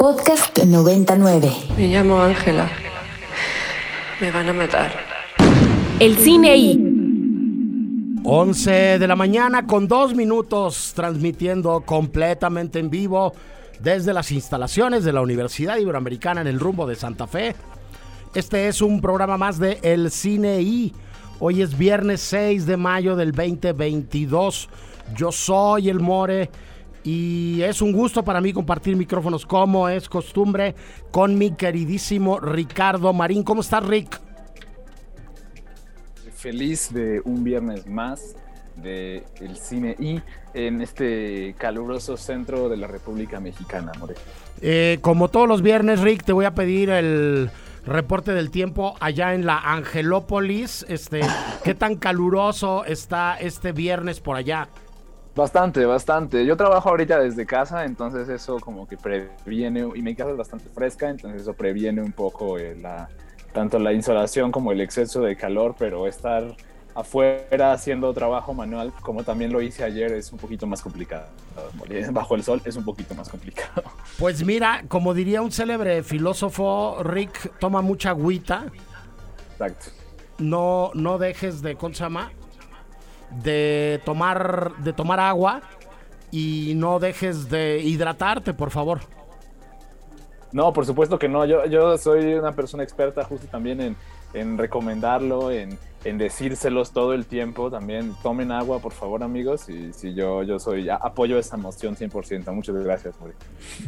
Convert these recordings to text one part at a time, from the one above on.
Podcast 99. Me llamo Ángela. Me van a matar. El cine I. 11 de la mañana con dos minutos transmitiendo completamente en vivo desde las instalaciones de la Universidad Iberoamericana en el rumbo de Santa Fe. Este es un programa más de El Cine I. Hoy es viernes 6 de mayo del 2022. Yo soy el More y es un gusto para mí compartir micrófonos como es costumbre con mi queridísimo Ricardo Marín. ¿Cómo estás, Rick? Feliz de un viernes más de el cine y en este caluroso centro de la República Mexicana, More. Eh, como todos los viernes, Rick, te voy a pedir el reporte del tiempo allá en la Angelópolis. Este, ¿qué tan caluroso está este viernes por allá? Bastante, bastante. Yo trabajo ahorita desde casa, entonces eso como que previene, y mi casa es bastante fresca, entonces eso previene un poco eh, la, tanto la insolación como el exceso de calor, pero estar afuera haciendo trabajo manual, como también lo hice ayer, es un poquito más complicado. Bajo el sol es un poquito más complicado. Pues mira, como diría un célebre filósofo, Rick, toma mucha agüita. Exacto. No, no dejes de, ¿cómo se llama? De tomar, de tomar agua y no dejes de hidratarte, por favor. No, por supuesto que no. Yo, yo soy una persona experta justo también en, en recomendarlo, en, en, decírselos todo el tiempo. También tomen agua, por favor, amigos. Y si yo, yo soy, apoyo esa moción 100%. Muchas gracias, Muri.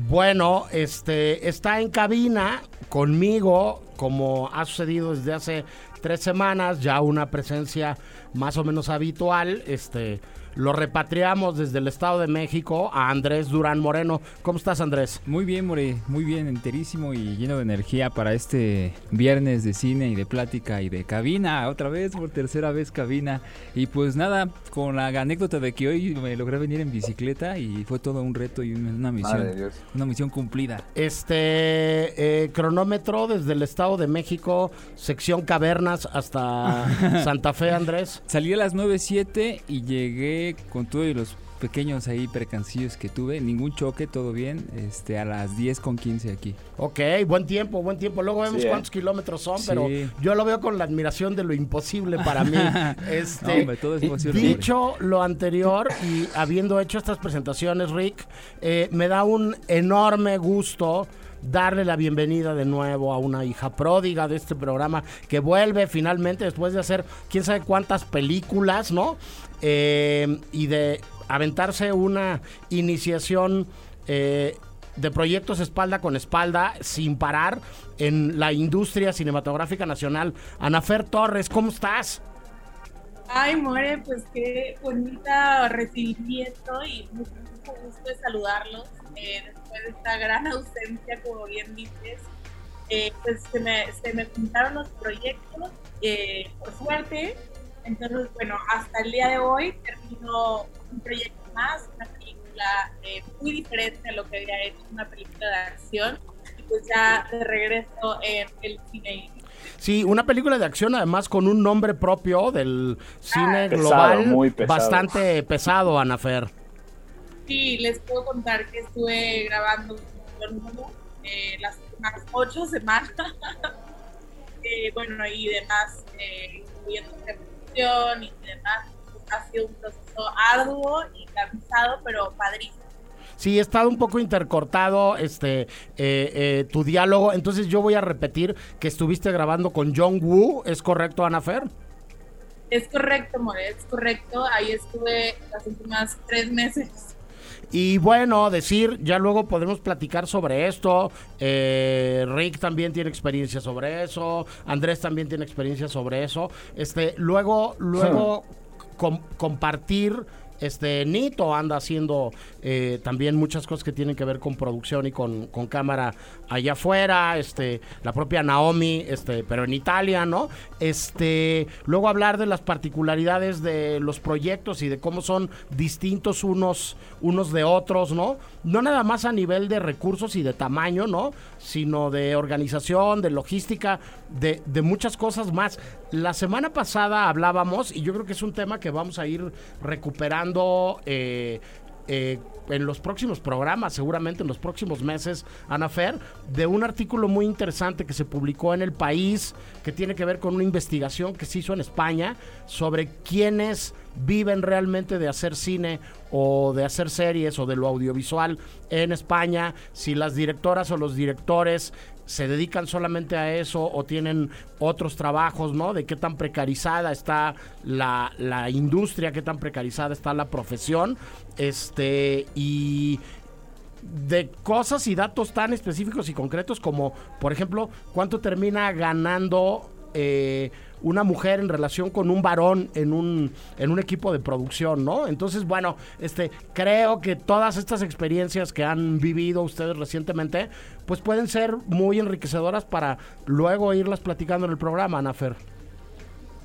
Bueno, este, está en cabina conmigo, como ha sucedido desde hace tres semanas, ya una presencia más o menos habitual. Este, lo repatriamos desde el Estado de México a Andrés Durán Moreno. ¿Cómo estás, Andrés? Muy bien, More, muy bien, enterísimo y lleno de energía para este viernes de cine y de plática y de cabina, otra vez, por tercera vez cabina. Y pues nada, con la anécdota de que hoy me logré venir en bicicleta y fue todo un reto y una misión, una misión cumplida. Este eh, cronómetro desde el Estado de México, sección Cavernas hasta Santa Fe, Andrés. Salí a las 9.07 y llegué con todos los pequeños ahí percancillos que tuve, ningún choque, todo bien, este a las 10 con 15 aquí. Ok, buen tiempo, buen tiempo. Luego vemos Sí, ¿eh? cuántos kilómetros son, Sí. pero yo lo veo con la admiración de lo imposible para mí. Este, No, hombre, todo es posible. Dicho lo anterior y habiendo hecho estas presentaciones, Rick, eh, me da un enorme gusto darle la bienvenida de nuevo a una hija pródiga de este programa que vuelve finalmente después de hacer quién sabe cuántas películas, ¿no? Eh, y de aventarse una iniciación eh, de proyectos espalda con espalda sin parar en la industria cinematográfica nacional. Anafer Torres, ¿cómo estás? Ay, More, pues qué bonita recibimiento y mucho, gusto de saludarlos eh, después de esta gran ausencia, como bien dices. Eh, pues se me, se me juntaron los proyectos, eh, por suerte. Entonces, bueno, hasta el día de hoy termino un proyecto más, una película eh, muy diferente a lo que había hecho, una película de acción. Y pues ya de regreso en el cine. Sí, una película de acción además con un nombre propio del cine Pesado, global muy pesado. bastante pesado, Anafer. Sí, les puedo contar que estuve grabando eh, las últimas ocho semanas. Eh, bueno, y demás, eh, incluyendo producción y demás. Ha sido un proceso arduo y cansado, pero padrísimo. Sí, he estado un poco intercortado este eh, eh, tu diálogo, entonces yo voy a repetir que estuviste grabando con John Woo, ¿es correcto, Anafer? Es correcto, More, es correcto. Ahí estuve las últimas tres meses. Y bueno, decir, ya luego podemos platicar sobre esto. Eh, Rick también tiene experiencia sobre eso. Andrés también tiene experiencia sobre eso. Este, luego, luego com- compartir. Este Nito anda haciendo eh, también muchas cosas que tienen que ver con producción y con, con cámara allá afuera, este, la propia Naomi, este, pero en Italia, ¿no? Este, luego hablar de las particularidades de los proyectos y de cómo son distintos unos, unos de otros, ¿no? No nada más a nivel de recursos y de tamaño, ¿no? Sino de organización, de logística, de, de muchas cosas más. La semana pasada hablábamos, y yo creo que es un tema que vamos a ir recuperando eh, eh, en los próximos programas, seguramente en los próximos meses, Ana Fer, de un artículo muy interesante que se publicó en El País, que tiene que ver con una investigación que se hizo en España sobre quiénes viven realmente de hacer cine o de hacer series o de lo audiovisual en España, si las directoras o los directores se dedican solamente a eso o tienen otros trabajos, ¿no? De qué tan precarizada está la, la industria, qué tan precarizada está la profesión, este, y de cosas y datos tan específicos y concretos como, por ejemplo, cuánto termina ganando eh, una mujer en relación con un varón en un, en un equipo de producción, ¿no? Entonces, bueno, este, creo que todas estas experiencias que han vivido ustedes recientemente, pues pueden ser muy enriquecedoras para luego irlas platicando en el programa, Anafer.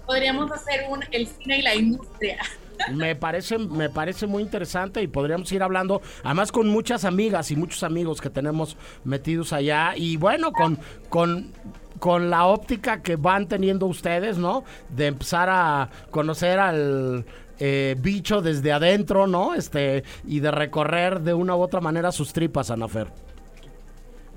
Podríamos hacer un el cine y la industria. Me parece, me parece muy interesante y podríamos ir hablando, además con muchas amigas y muchos amigos que tenemos metidos allá y bueno, con, con con la óptica que van teniendo ustedes, ¿no? De empezar a conocer al eh, bicho desde adentro, ¿no? Este, y de recorrer de una u otra manera sus tripas, Anafer.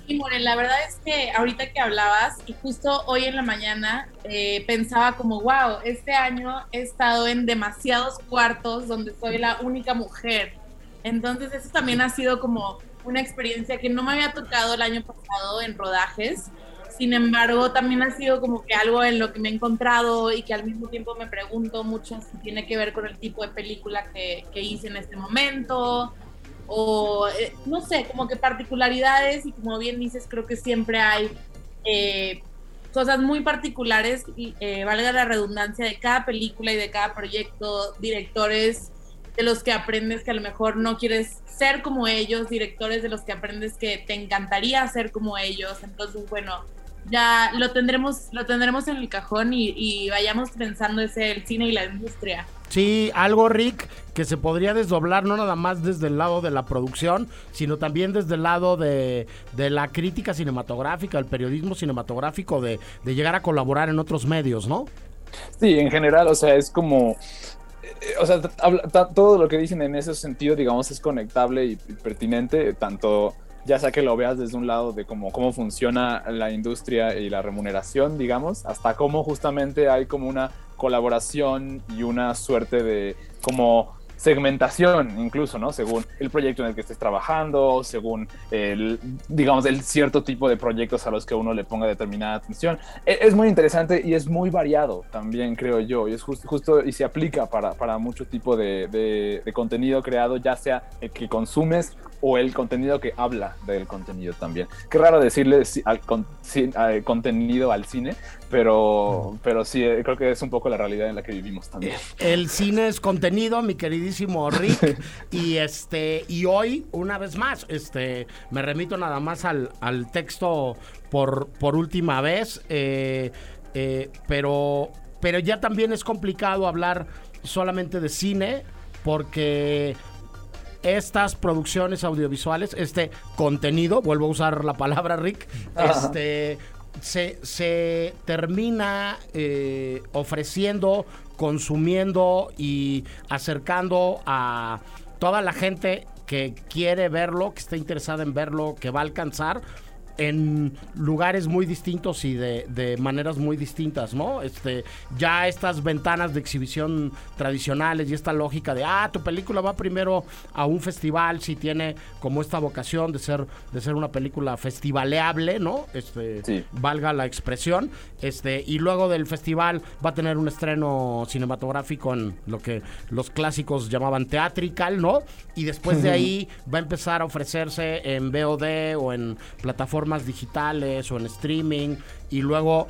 Y Morel, la verdad es que ahorita que hablabas, y justo hoy en la mañana eh, pensaba como, wow, este año he estado en demasiados cuartos donde soy la única mujer. Entonces eso también ha sido como una experiencia que no me había tocado el año pasado en rodajes sin embargo, también ha sido como que algo en lo que me he encontrado y que al mismo tiempo me pregunto mucho si tiene que ver con el tipo de película que, hice en este momento o eh, no sé, como que particularidades y como bien dices, creo que siempre hay eh, cosas muy particulares, eh, valga la redundancia, de cada película y de cada proyecto, directores de los que aprendes que a lo mejor no quieres ser como ellos, directores de los que aprendes que te encantaría ser como ellos. Entonces, bueno, ya lo tendremos, lo tendremos en el cajón y, vayamos pensando ese el cine y la industria. Sí, algo Rick que se podría desdoblar no nada más desde el lado de la producción, sino también desde el lado de, la crítica cinematográfica, el periodismo cinematográfico, de, de llegar a colaborar en otros medios, ¿no? Sí, en general, o sea, es como eh, o sea, todo lo que dicen en ese sentido, digamos, es conectable y pertinente, tanto ya sea que lo veas desde un lado de cómo, cómo funciona la industria y la remuneración, digamos, hasta cómo justamente hay como una colaboración y una suerte de como segmentación incluso, ¿no? Según el proyecto en el que estés trabajando, según el, digamos, el cierto tipo de proyectos a los que uno le ponga determinada atención. E, es, muy interesante y es muy variado también, creo yo, y es justo, justo y se aplica para, para mucho tipo de, de, contenido creado, ya sea el que consumes o el contenido que habla del contenido también. Qué raro decirle al, contenido al cine, pero, pero sí, eh, creo que es un poco la realidad en la que vivimos también. El cine es contenido, mi queridísimo Rick, y este, y hoy, una vez más, este, me remito nada más al, al texto por, por última vez, eh, eh, pero, pero ya también es complicado hablar solamente de cine, porque estas producciones audiovisuales, este contenido, vuelvo a usar la palabra Rick, este se, termina eh, ofreciendo, consumiendo y acercando a toda la gente que quiere verlo, que está interesada en verlo, que va a alcanzar en lugares muy distintos y de, maneras muy distintas, ¿no? Este, ya estas ventanas de exhibición tradicionales y esta lógica de, ah, tu película va primero a un festival si tiene como esta vocación de ser, de ser una película festivaleable, ¿no? Este, valga la expresión, este, y luego del festival va a tener un estreno cinematográfico en lo que los clásicos llamaban teatrical, ¿no? Y después de ahí va a empezar a ofrecerse en VOD o en plataformas digitales o en streaming y luego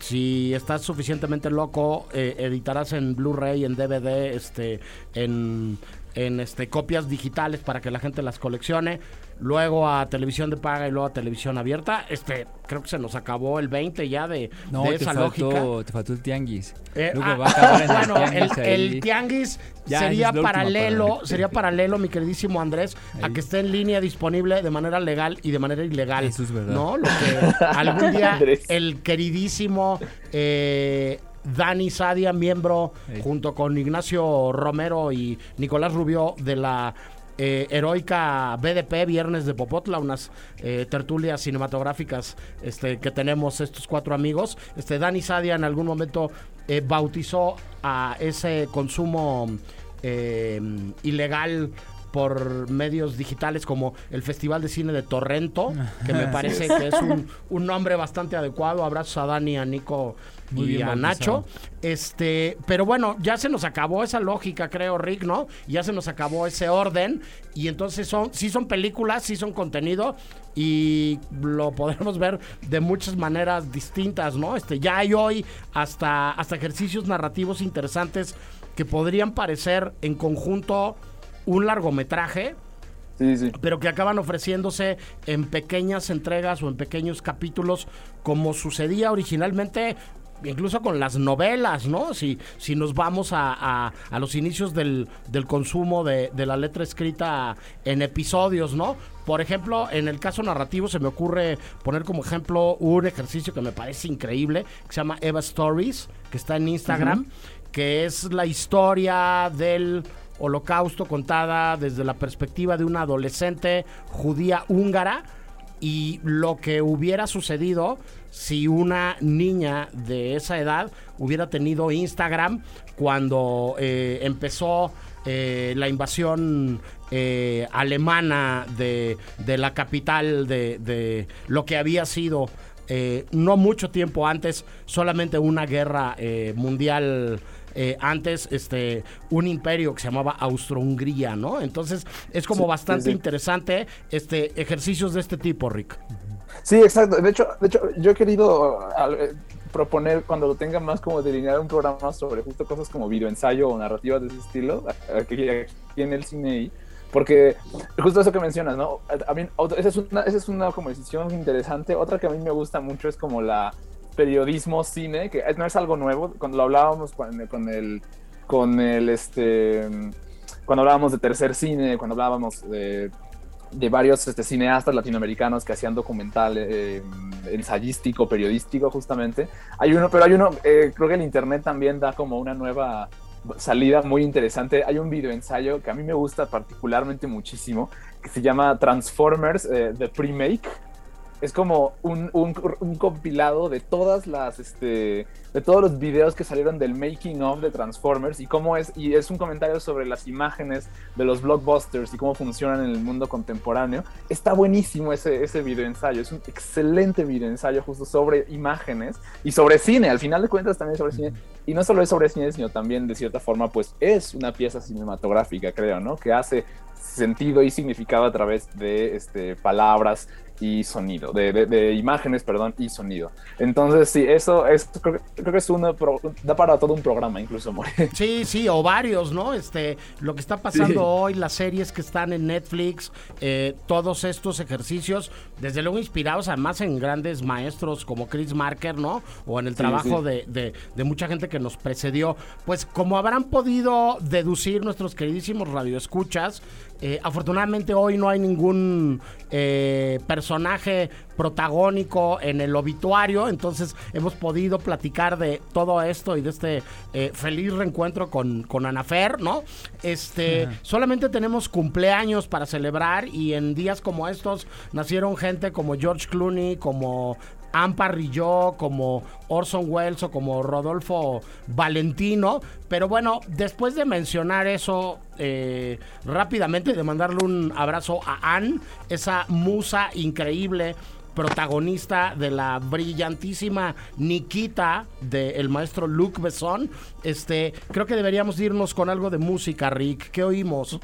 si estás suficientemente loco eh, editarás en Blu-ray, en DVD, este, en, en este copias digitales para que la gente las coleccione luego a televisión de paga y luego a televisión abierta. Este, creo que se nos acabó el 20 ya de, no, de esa lógica. Te faltó el tianguis. Eh, ah, va a acabar en bueno, el tianguis, el, tianguis sería paralelo, sería paralelo, mi queridísimo Andrés, a que esté en línea disponible de manera legal y de manera ilegal. Eso es verdad. ¿No? Lo que algún día el queridísimo eh, Dani Sadia, miembro junto con Ignacio Romero y Nicolás Rubio de la eh, heroica BDP Viernes de Popotla, unas eh, tertulias cinematográficas este, que tenemos estos cuatro amigos. Este, Dani Sadia en algún momento eh, bautizó a ese consumo ilegal por medios digitales como el Festival de Cine de Torrento, que me parece que es un, un nombre bastante adecuado. Abrazos a Dani, a Nico Muy y bien a bautizado. Nacho. Este, pero bueno, ya se nos acabó esa lógica, creo, Rick, ¿no? Ya se nos acabó ese orden. Y entonces son, sí son películas, sí son contenido. Y lo podremos ver de muchas maneras distintas, ¿no? Este, ya hay hoy hasta, hasta ejercicios narrativos interesantes que podrían parecer en conjunto un largometraje Sí, sí. pero que acaban ofreciéndose en pequeñas entregas o en pequeños capítulos, como sucedía originalmente. Incluso con las novelas, ¿no? Si, si nos vamos a, a- a los inicios del, del consumo de, de la letra escrita en episodios, ¿no? Por ejemplo, en el caso narrativo se me ocurre poner como ejemplo un ejercicio que me parece increíble, que se llama Eva Stories, que está en Instagram, que es la historia del holocausto contada desde la perspectiva de una adolescente judía húngara y lo que hubiera sucedido si una niña de esa edad hubiera tenido Instagram cuando eh, empezó eh, la invasión eh, alemana de, de la capital de, de lo que había sido eh, no mucho tiempo antes, solamente una guerra eh, mundial eh, antes, este, un imperio que se llamaba Austro-Hungría, ¿no? Entonces es como Sí, bastante sí, sí. interesante este, ejercicios de este tipo, Rick. Sí, exacto. De hecho, de hecho yo he querido al- eh, proponer cuando lo tenga más como delinear un programa sobre justo cosas como videoensayo o narrativas de ese estilo, aquí, aquí en el cine y- porque justo eso que mencionas, ¿no? A, mí, esa es una, esa es una como decisión interesante. Otra que a mí me gusta mucho es como la periodismo cine, que no es algo nuevo. Cuando lo hablábamos con, con el, con el, este, cuando hablábamos de tercer cine, cuando hablábamos de de varios este, cineastas latinoamericanos que hacían documental eh, ensayístico, periodístico justamente. Hay uno, pero hay uno, eh, creo que el internet también da como una nueva salida muy interesante. Hay un videoensayo que a mí me gusta particularmente muchísimo, que se llama Transformers eh, The Pre-Make. Es como un, un, un compilado de todas las, este, de todos los videos que salieron del making of de Transformers y cómo es, y es un comentario sobre las imágenes de los blockbusters y cómo funcionan en el mundo contemporáneo. Está buenísimo ese, ese videoensayo, es un excelente videoensayo justo sobre imágenes y sobre cine, al final de cuentas también sobre cine, y no solo es sobre cine, sino también de cierta forma pues es una pieza cinematográfica, creo, ¿no? Que hace sentido y significado a través de este, palabras y sonido, de, de, de, imágenes, perdón, y sonido. Entonces, sí, eso es, creo, creo que es uno, pro, da para todo un programa, incluso, More. Sí, sí, o varios, ¿no? Este, lo que está pasando Sí. hoy, las series que están en Netflix, eh, todos estos ejercicios, desde luego inspirados además en grandes maestros como Chris Marker, ¿no? O en el trabajo sí. De- de mucha gente que nos precedió. Pues como habrán podido deducir nuestros queridísimos radioescuchas, eh, afortunadamente hoy no hay ningún eh, personaje protagónico en el obituario, entonces hemos podido platicar de todo esto y de este eh, feliz reencuentro con, con Anafer, ¿no? Este, solamente tenemos cumpleaños para celebrar y en días como estos nacieron gente como George Clooney, como Ampar yo, como Orson Welles o como Rodolfo Valentino. Pero bueno, después de mencionar eso eh, rápidamente, de mandarle un abrazo a Anne, esa musa increíble protagonista de la brillantísima Nikita del maestro Luc Besson. Este, creo que deberíamos irnos con algo de música, Rick. ¿Qué oímos?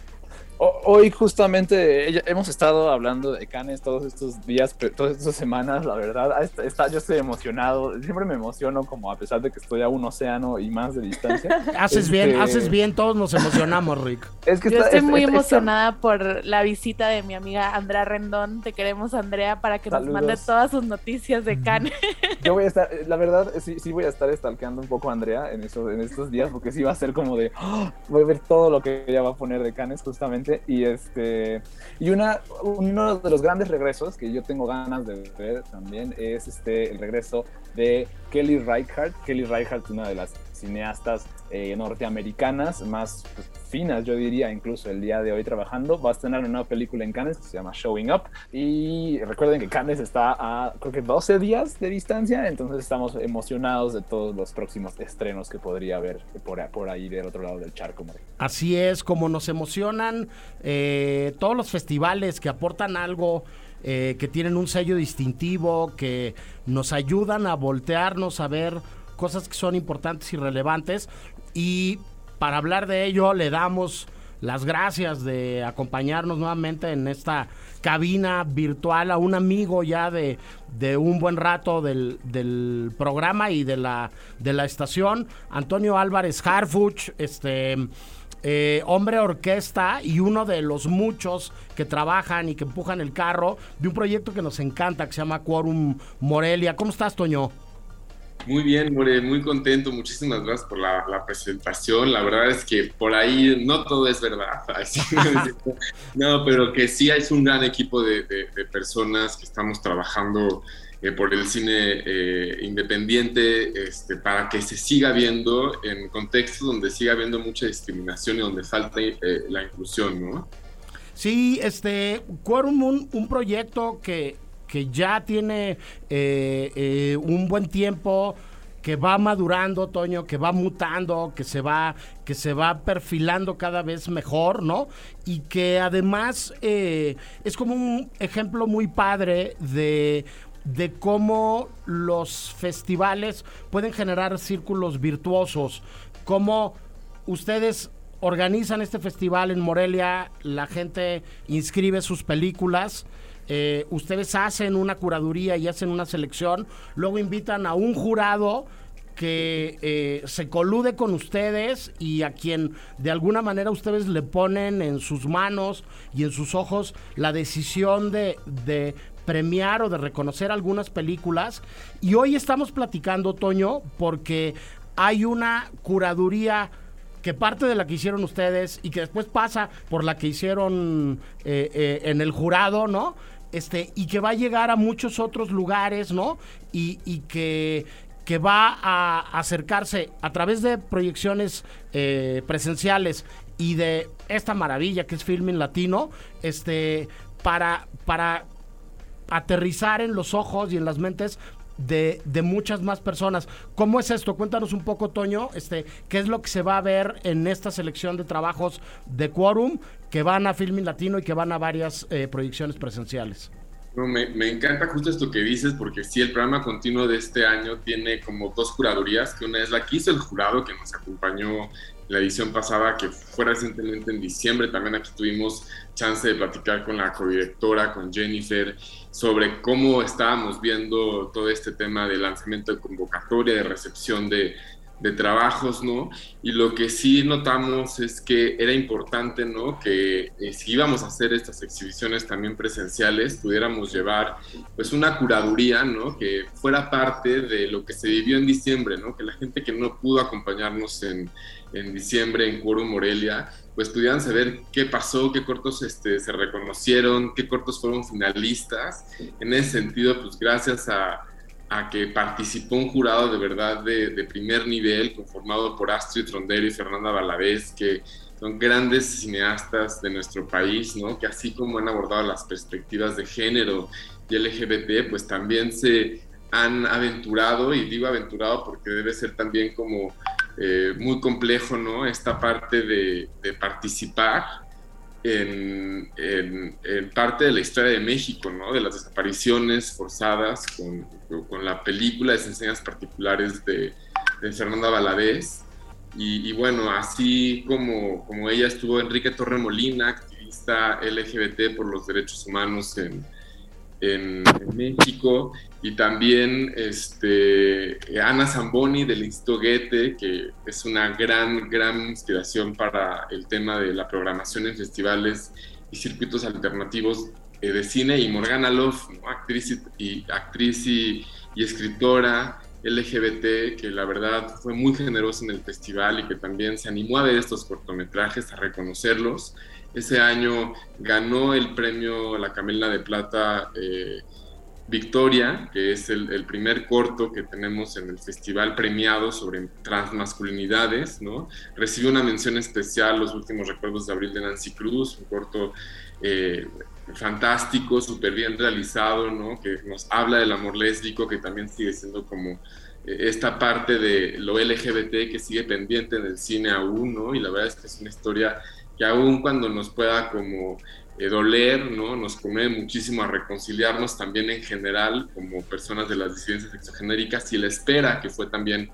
Hoy justamente hemos estado hablando de Canes todos estos días, todas estas semanas, la verdad. Ah, está- está- yo estoy emocionado, siempre me emociono como a pesar de que estoy a un océano y más de distancia. Haces bien, Este, haces bien, todos nos emocionamos, Rick. Es que Yo está- estoy muy emocionada por la visita de mi amiga Andrea Rendón. Te queremos, Andrea, para que nos mande todas sus noticias de Cannes. Yo voy a estar, la verdad, sí, sí voy a estar stalkeando un poco a Andrea en, eso, en estos días, porque sí va a ser como de, ¡ah! voy a ver todo lo que ella va a poner de Canes justamente. Y este y una uno de los grandes regresos que yo tengo ganas de ver también es este el regreso de Kelly Reichardt. Kelly Reichardt, una de las cineastas eh, norteamericanas más pues, finas, yo diría, incluso el día de hoy trabajando. Va a estrenar una nueva película en Cannes que se llama Showing Up. Y recuerden que Cannes está a creo que 12 días de distancia, entonces estamos emocionados de todos los próximos estrenos que podría haber por, ahí del otro lado del charco. Así es, como nos emocionan eh, todos los festivales que aportan algo. Eh, que tienen un sello distintivo, que nos ayudan a voltearnos a ver cosas que son importantes y relevantes. Y para hablar de ello le damos las gracias de acompañarnos nuevamente en esta cabina virtual a un amigo ya de, de un buen rato del, del, programa y de la, de la estación, Antonio Álvarez Harfuch, este... Eh, hombre orquesta y uno de los muchos que trabajan y que empujan el carro de un proyecto que nos encanta que se llama Quorum Morelia. ¿Cómo estás, Toño? Muy bien, More, muy contento. Muchísimas gracias por la, presentación. La verdad es que por ahí no todo es verdad. no, pero que sí es un gran equipo de, personas que estamos trabajando eh, por el cine eh, independiente este, para que se siga viendo en contextos donde siga habiendo mucha discriminación y donde falta eh, la inclusión, ¿no? Sí, este, Quorum, un, un proyecto que, que ya tiene eh, eh, un buen tiempo que va madurando, Toño, que va mutando, que se va, que se va perfilando cada vez mejor, ¿no? Y que además eh, es como un ejemplo muy padre de, de cómo los festivales pueden generar círculos virtuosos, cómo ustedes organizan este festival en Morelia, la gente inscribe sus películas eh, ustedes hacen una curaduría y hacen una selección, luego invitan a un jurado que eh, se colude con ustedes y a quien de alguna manera ustedes le ponen en sus manos y en sus ojos la decisión de, de premiar o de reconocer algunas películas. Y hoy estamos platicando, Toño, porque hay una curaduría que parte de la que hicieron ustedes y que después pasa por la que hicieron eh, en el jurado, ¿no? Este, y que va a llegar a muchos otros lugares, ¿no? Y, que, que va a acercarse a través de proyecciones eh, presenciales y de esta maravilla que es Filming Latino, este, para, para aterrizar en los ojos y en las mentes de, de, muchas más personas. ¿Cómo es esto? Cuéntanos un poco, Toño, este, qué es lo que se va a ver en esta selección de trabajos de Quorum que van a Filming Latino y que van a varias eh, proyecciones presenciales. No, me, me, encanta justo esto que dices, porque sí, el programa continuo de este año tiene como dos curadurías, que una es la que hizo el jurado, que nos acompañó la edición pasada, que fue recientemente en diciembre, también aquí tuvimos chance de platicar con la codirectora, con Jennifer, sobre cómo estábamos viendo todo este tema de lanzamiento de convocatoria, de recepción de, de trabajos, ¿no? Y lo que sí notamos es que era importante, ¿no? Que eh, si íbamos a hacer estas exhibiciones también presenciales, pudiéramos llevar pues una curaduría, ¿no? Que fuera parte de lo que se vivió en diciembre, ¿no? Que la gente que no pudo acompañarnos en, en diciembre en Quorum Morelia, pues pudieran saber qué pasó, qué cortos este, se reconocieron, qué cortos fueron finalistas. En ese sentido, pues gracias a a que participó un jurado de verdad de, primer nivel, conformado por Astrid Rondero y Fernanda Valadez, que son grandes cineastas de nuestro país, ¿no? que así como han abordado las perspectivas de género y LGBT, pues también se han aventurado, y digo aventurado porque debe ser también como eh, muy complejo, ¿no? Esta parte de, de participar en, parte de la historia de México, ¿no? de las desapariciones forzadas con, con la película de enseñas particulares de, de Fernanda Valadez. Y, bueno, así como, como ella estuvo Enrique Torremolina, activista LGBT por los derechos humanos en, en, México, y también este, Ana Zamboni del Instituto Goethe, que es una gran, gran inspiración para el tema de la programación en festivales y circuitos alternativos eh, de cine, y Morgana Love, actriz, y, actriz y, y escritora LGBT, que la verdad fue muy generosa en el festival y que también se animó a ver estos cortometrajes, a reconocerlos Ese año ganó el premio La Camela de Plata eh, Victoria, que es el, primer corto que tenemos en el festival premiado sobre transmasculinidades, ¿no? Recibió una mención especial Los últimos recuerdos de abril de Nancy Cruz, un corto eh, fantástico, súper bien realizado, ¿no? Que nos habla del amor lésbico, que también sigue siendo como eh, esta parte de lo LGBT que sigue pendiente en el cine aún, ¿no? Y la verdad es que es una historia que aún cuando nos pueda como eh, doler, ¿no? Nos conmueve muchísimo a reconciliarnos también en general como personas de las disidencias exogenéricas y la espera, que fue también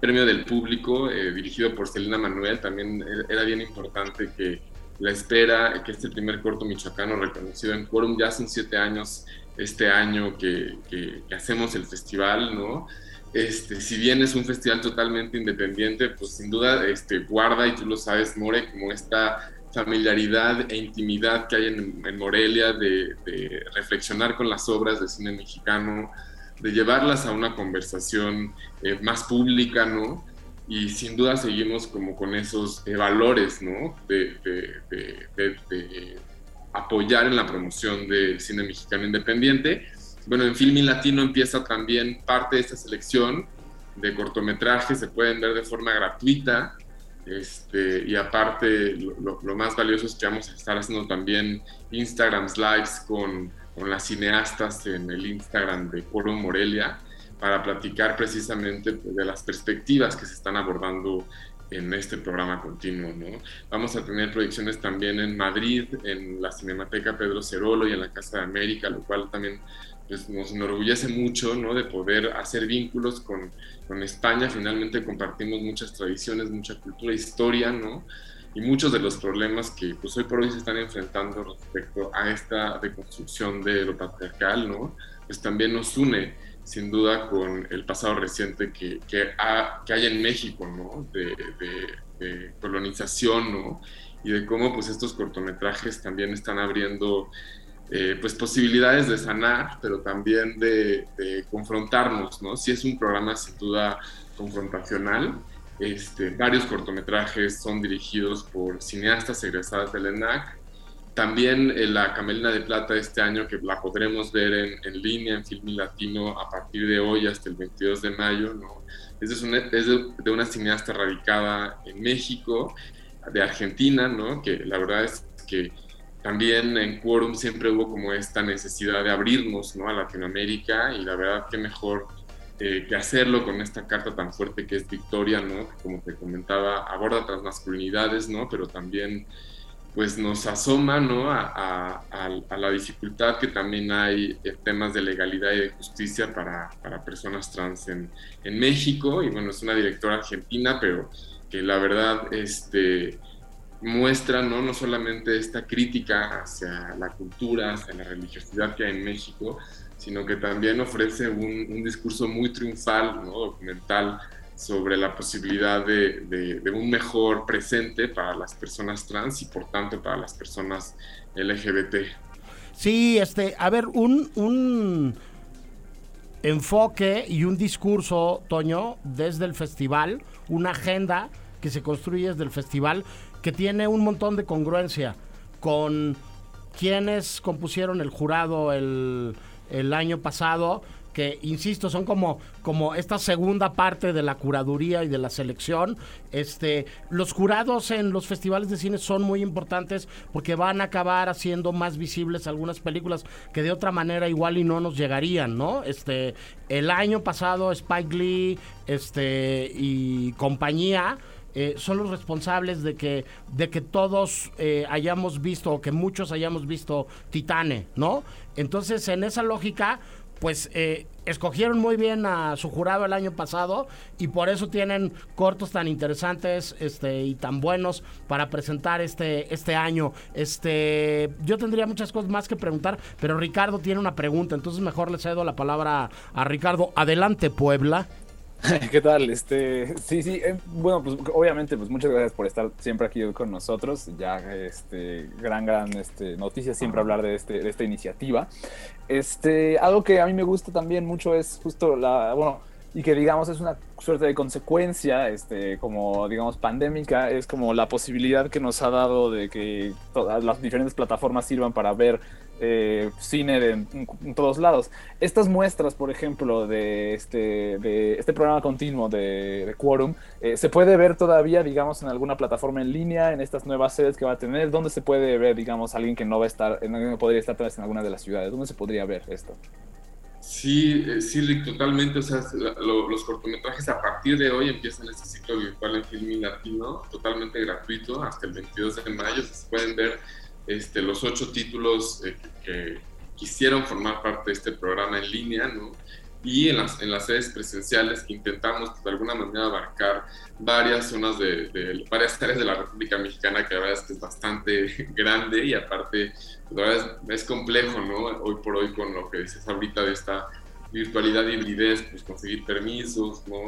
premio del público, eh, dirigido por Celina Manuel, también era bien importante que la espera, que este primer corto michoacano reconocido en Quorum, ya son siete años este año que, que, hacemos el festival, ¿no? Este, si bien es un festival totalmente independiente, pues sin duda este, guarda, y tú lo sabes, More, como esta familiaridad e intimidad que hay en, Morelia de, reflexionar con las obras de cine mexicano, de llevarlas a una conversación eh, más pública, ¿no? Y sin duda seguimos como con esos eh, valores, ¿no? De, de, apoyar en la promoción del cine mexicano independiente. Bueno, en Film Latino empieza también parte de esta selección de cortometrajes, se pueden ver de forma gratuita este, y aparte, lo, más valioso es que vamos a estar haciendo también Instagrams Lives con, con las cineastas en el Instagram de Coro Morelia para platicar precisamente de las perspectivas que se están abordando en este programa continuo. ¿no? Vamos a tener proyecciones también en Madrid, en la Cinemateca Pedro Cerolo y en la Casa de América, lo cual también pues, nos enorgullece mucho ¿no? de poder hacer vínculos con, con, España. Finalmente compartimos muchas tradiciones, mucha cultura, historia, ¿no? y muchos de los problemas que pues, hoy por hoy se están enfrentando respecto a esta deconstrucción de lo patriarcal, ¿no? pues también nos une sin duda con el pasado reciente que, que, que hay en México, ¿no? De, de, colonización, ¿no? Y de cómo pues estos cortometrajes también están abriendo eh, pues posibilidades de sanar, pero también de, confrontarnos, ¿no? Si es un programa sin duda confrontacional, este, varios cortometrajes son dirigidos por cineastas egresadas del ENAC. También eh, la Camelina de Plata este año, que la podremos ver en, línea en Film Latino a partir de hoy hasta el 22 de mayo, ¿no? Es, es de, de, una cineasta radicada en México, de Argentina, ¿no? Que la verdad es que también en Quorum siempre hubo como esta necesidad de abrirnos ¿no? a Latinoamérica y la verdad que mejor eh, que hacerlo con esta carta tan fuerte que es Victoria, ¿no? como te comentaba aborda transmasculinidades, ¿no? pero también pues nos asoma ¿no? a, a, la dificultad que también hay en temas de legalidad y de justicia para, para personas trans en, en, México. Y bueno, es una directora argentina, pero que la verdad este, muestra ¿no? no solamente esta crítica hacia la cultura, hacia la religiosidad que hay en México, sino que también ofrece un, discurso muy triunfal, ¿no? documental, sobre la posibilidad de, un mejor presente para las personas trans y por tanto para las personas LGBT. Sí, este, a ver, un, un enfoque y un discurso, Toño, desde el festival, una agenda que se construye desde el festival que tiene un montón de congruencia con quienes compusieron el jurado el, año pasado, que insisto, son como, como esta segunda parte de la curaduría y de la selección. Este, los jurados en los festivales de cine son muy importantes porque van a acabar haciendo más visibles algunas películas que de otra manera igual y no nos llegarían, ¿no? Este, el año pasado Spike Lee, este, y compañía eh, son los responsables de que, de que todos eh, hayamos visto, o que muchos hayamos visto Titane, ¿no? Entonces, en esa lógica, pues eh, escogieron muy bien a su jurado el año pasado y por eso tienen cortos tan interesantes este, y tan buenos para presentar este, este año. Este, yo tendría muchas cosas más que preguntar, pero Ricardo tiene una pregunta, entonces mejor le cedo la palabra a Ricardo. Adelante, Puebla. ¿Qué tal? Este, sí, sí, eh, bueno, pues obviamente, pues muchas gracias por estar siempre aquí con nosotros. Ya, este, gran, gran este, noticia siempre hablar de, este, de esta iniciativa. Este, algo que a mí me gusta también mucho es justo la, bueno, y que digamos es una suerte de consecuencia, este, como digamos pandémica, es como la posibilidad que nos ha dado de que todas las diferentes plataformas sirvan para ver eh, cine en, todos lados. Estas muestras, por ejemplo, de este, de este programa continuo de, Quorum, eh, se puede ver todavía, digamos, en alguna plataforma en línea, en estas nuevas sedes que va a tener, ¿dónde se puede ver, digamos, alguien que no va a estar, no podría estar en alguna de las ciudades? ¿Dónde se podría ver esto? Sí, eh, sí, Rick, totalmente. O sea, los cortometrajes a partir de hoy empiezan este ciclo virtual en Filmin Latino, totalmente gratuito, hasta el 22 de mayo. Se pueden ver este, los ocho títulos eh, que, quisieron formar parte de este programa en línea, ¿no? Y en las, en las sedes presenciales que intentamos de alguna manera abarcar varias zonas de, varias áreas de la República Mexicana, que la verdad es que es bastante grande y aparte, la verdad es, es complejo, ¿no? Hoy por hoy con lo que dices ahorita de esta virtualidad y hibridez, pues conseguir permisos, ¿no?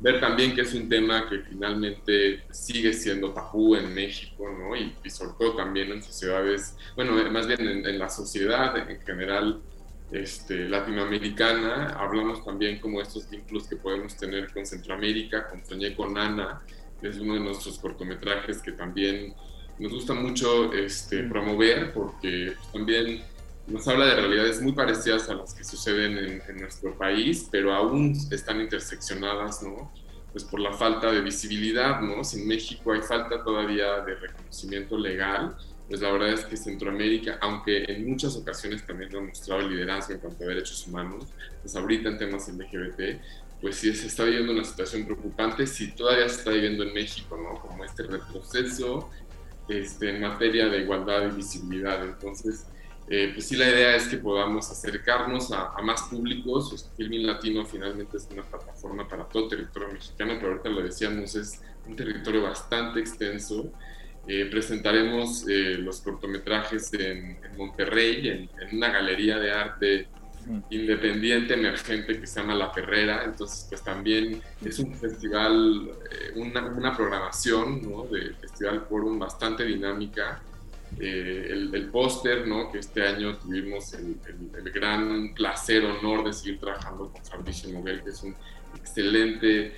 Ver también que es un tema que finalmente sigue siendo tabú en México, ¿no? Y, sobre todo también en sociedades, bueno, más bien en, la sociedad en general este, latinoamericana. Hablamos también como estos vínculos que podemos tener con Centroamérica, con Soñé con Ana, que es uno de nuestros cortometrajes que también nos gusta mucho este, promover porque pues, también nos habla de realidades muy parecidas a las que suceden en, nuestro país, pero aún están interseccionadas, ¿no? Pues por la falta de visibilidad, ¿no? Si en México hay falta todavía de reconocimiento legal, pues la verdad es que Centroamérica, aunque en muchas ocasiones también ha mostrado liderazgo en cuanto a derechos humanos, pues ahorita en temas LGBT, pues sí se está viviendo una situación preocupante, si todavía se está viviendo en México, ¿no? Como este retroceso este, en materia de igualdad y visibilidad. Entonces, eh, pues sí la idea es que podamos acercarnos a, más públicos. Filmin Latino finalmente es una plataforma para todo territorio mexicano, pero ahorita lo decíamos, es un territorio bastante extenso. Eh, presentaremos eh, los cortometrajes en, Monterrey, en, una galería de arte independiente, emergente que se llama La Ferrera. Entonces, pues también es un festival, una, una, programación ¿no? de Festival Forum bastante dinámica eh, el, póster, ¿no? que este año tuvimos el, gran placer, honor de seguir trabajando con Fabricio Moguel, que es un excelente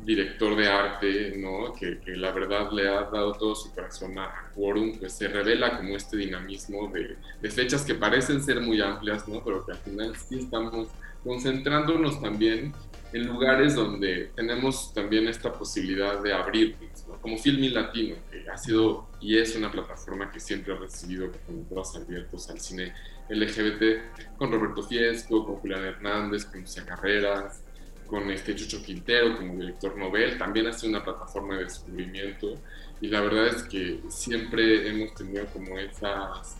director de arte, ¿no? que, la verdad le ha dado todo su corazón a Quorum, pues se revela como este dinamismo de, de, fechas que parecen ser muy amplias, ¿no? pero que al final sí estamos concentrándonos también en lugares donde tenemos también esta posibilidad de abrir, como Filmin Latino, que ha sido y es una plataforma que siempre ha recibido con brazos abiertos al cine LGBT, con Roberto Fiesco, con Julián Hernández, con Lucia Carreras, con este Chucho Quintero como director novel, también ha sido una plataforma de descubrimiento y la verdad es que siempre hemos tenido como esas...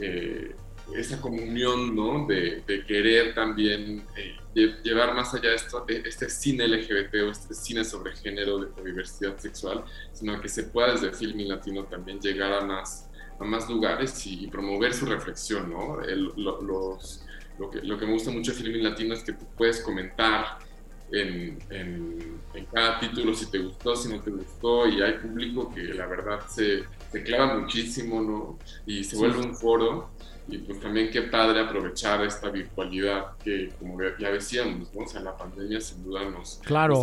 Eh, esa comunión, ¿no? De, querer también eh, llevar más allá esto, e, este cine LGBT o este cine sobre género de diversidad sexual, sino que se pueda desde Filmin Latino también llegar a más, a más lugares y, promover su reflexión, ¿no? lo, los, lo, que, lo que me gusta mucho de Filmin Latino es que tú puedes comentar en, en, cada título si te gustó, si no te gustó, y hay público que la verdad se, se clava muchísimo, ¿no? Y se vuelve un foro y pues también qué padre aprovechar esta virtualidad que, como ya decíamos, ¿no? O sea, la pandemia sin duda nos, claro.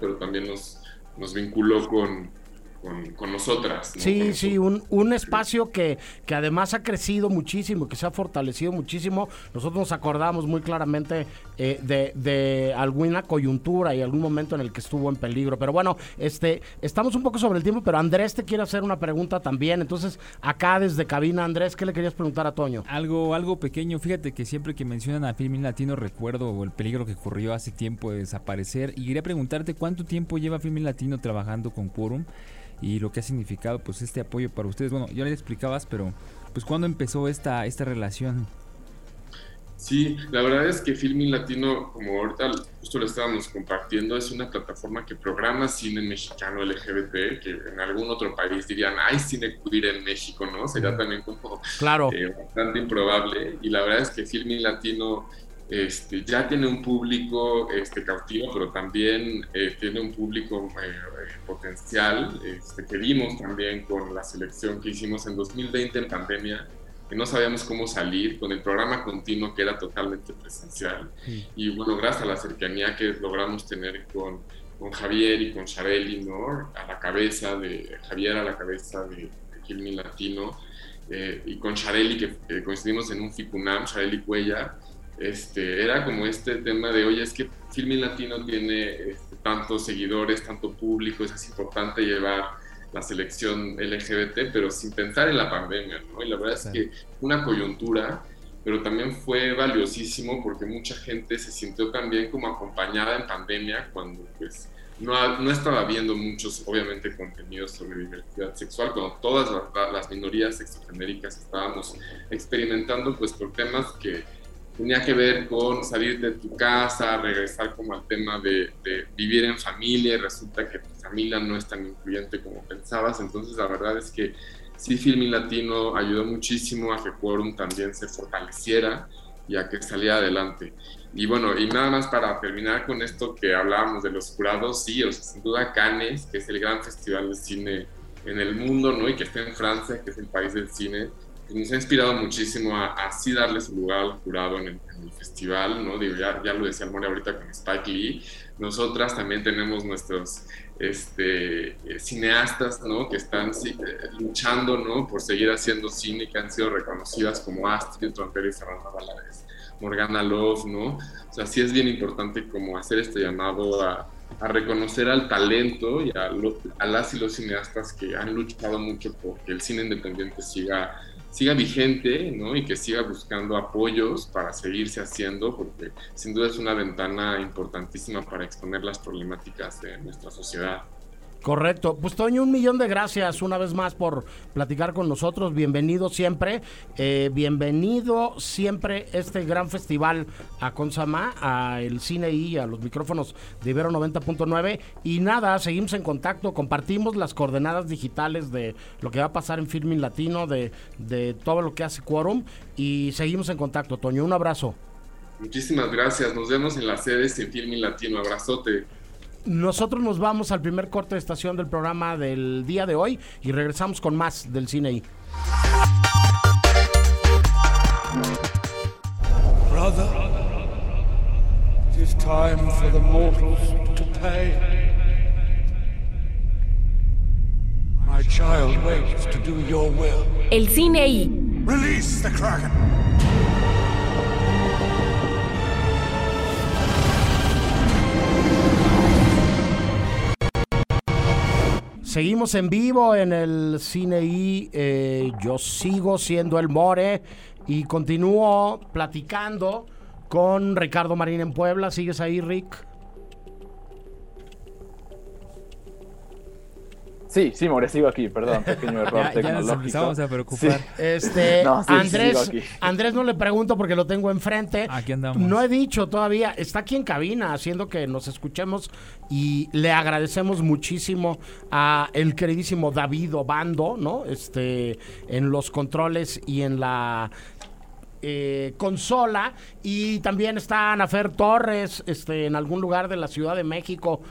pero también nos, nos vinculó con, con, nosotras. Sí, sí, un, un espacio que, que además ha crecido muchísimo, que se ha fortalecido muchísimo. Nosotros nos acordamos muy claramente eh, de, de, alguna coyuntura y algún momento en el que estuvo en peligro. Pero bueno, este, estamos un poco sobre el tiempo, pero Andrés te quiere hacer una pregunta también. Entonces, acá desde cabina, Andrés, ¿qué le querías preguntar a Toño? Algo, algo pequeño. Fíjate que siempre que mencionan a Filmin Latino recuerdo el peligro que ocurrió hace tiempo de desaparecer. Y quería preguntarte cuánto tiempo lleva Filmin Latino trabajando con Quorum y lo que ha significado pues este apoyo para ustedes. Bueno, ya le explicabas, pero pues ¿cuándo empezó esta, esta relación? Sí, la verdad es que Filmin Latino, como ahorita justo lo estábamos compartiendo, es una plataforma que programa cine mexicano LGBT, que en algún otro país dirían, hay cine queer en México, ¿no? Sería también como claro. Eh, bastante improbable. Y la verdad es que Filmin Latino este, ya tiene un público este, cautivo, pero también eh, tiene un público eh, eh, potencial este, que vimos también con la selección que hicimos en 2020 en pandemia. que no sabíamos cómo salir, con el programa continuo que era totalmente presencial. Y bueno, gracias a la cercanía que logramos tener con, con Javier y con Shareli, ¿no? A la cabeza de Javier, a la cabeza de, de Latino, eh, y con Shareli, que coincidimos en un FICUNAM, Shareli Cuellar, este, era como este tema de, oye, es que Filmin Latino tiene este, tantos seguidores, tanto público, es importante llevar la selección LGBT, pero sin pensar en la pandemia, ¿no? Y la verdad es que una coyuntura, pero también fue valiosísimo porque mucha gente se sintió también como acompañada en pandemia cuando pues no, no estaba viendo muchos, obviamente, contenidos sobre diversidad sexual, cuando todas las, minorías sexogenéricas estábamos experimentando pues por temas que tenía que ver con salir de tu casa, regresar como al tema de, vivir en familia y resulta que tu familia no es tan incluyente como pensabas. Entonces la verdad es que sí, Filmin Latino ayudó muchísimo a que Quorum también se fortaleciera y a que saliera adelante. Y bueno, y nada más para terminar con esto que hablábamos de los jurados, sí, o sea, sin duda Cannes, que es el gran festival de cine en el mundo, ¿no? Y que está en Francia, que es el país del cine, nos ha inspirado muchísimo a, así darle su lugar al jurado en el, festival, ¿no? Digo, ya, ya, lo decía Almore ahorita con Spike Lee. Nosotras también tenemos nuestros este, eh, cineastas, ¿no? Que están eh, luchando, ¿no? Por seguir haciendo cine, que han sido reconocidas como Astrid Trompero y Fernanda Valadez, Morgana Love, ¿no? O sea, sí es bien importante como hacer este llamado a, a reconocer al talento y a, a, las y los cineastas que han luchado mucho por que el cine independiente siga siga vigente ¿no? y que siga buscando apoyos para seguirse haciendo, porque sin duda es una ventana importantísima para exponer las problemáticas de nuestra sociedad. Correcto. Pues Toño, un millón de gracias una vez más por platicar con nosotros. Bienvenido siempre. Eh, bienvenido siempre este gran festival a Consama, a el cine y a los micrófonos de Ibero 90.9. Y nada, seguimos en contacto, compartimos las coordenadas digitales de lo que va a pasar en Filming Latino, de, de todo lo que hace Quorum. Y seguimos en contacto, Toño. Un abrazo. Muchísimas gracias. Nos vemos en las sedes en Filming Latino. Abrazote. Nosotros nos vamos al primer corte de estación del programa del día de hoy y regresamos con más del cine ahí. Brother, it is time for the mortals to pay. My child waits to do your will. El cine ahí. Release the Kraken. Seguimos en vivo en el cine y eh, yo sigo siendo el More y continúo platicando con Ricardo Marín en Puebla. ¿Sigues ahí, Rick? Sí, sí, More, sigo aquí, perdón, pequeño error ya, tecnológico. Ya nos empezamos a preocupar. Este, Andrés, Andrés no le pregunto porque lo tengo enfrente. Aquí andamos. No he dicho todavía, está aquí en cabina haciendo que nos escuchemos y le agradecemos muchísimo a el queridísimo David Obando, ¿no? Este, en los controles y en la eh, consola y también está Anafer Torres, este, en algún lugar de la Ciudad de México.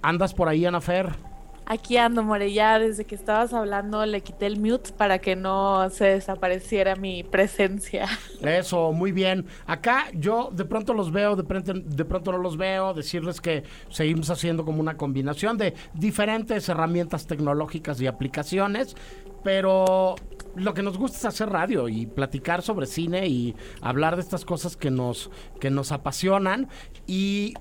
¿Andas por ahí, Anafer? Aquí ando, More, ya desde que estabas hablando le quité el mute para que no se desapareciera mi presencia. Eso, muy bien. Acá yo de pronto los veo, de pronto, de pronto no los veo, decirles que seguimos haciendo como una combinación de diferentes herramientas tecnológicas y aplicaciones, pero lo que nos gusta es hacer radio y platicar sobre cine y hablar de estas cosas que nos, que nos apasionan y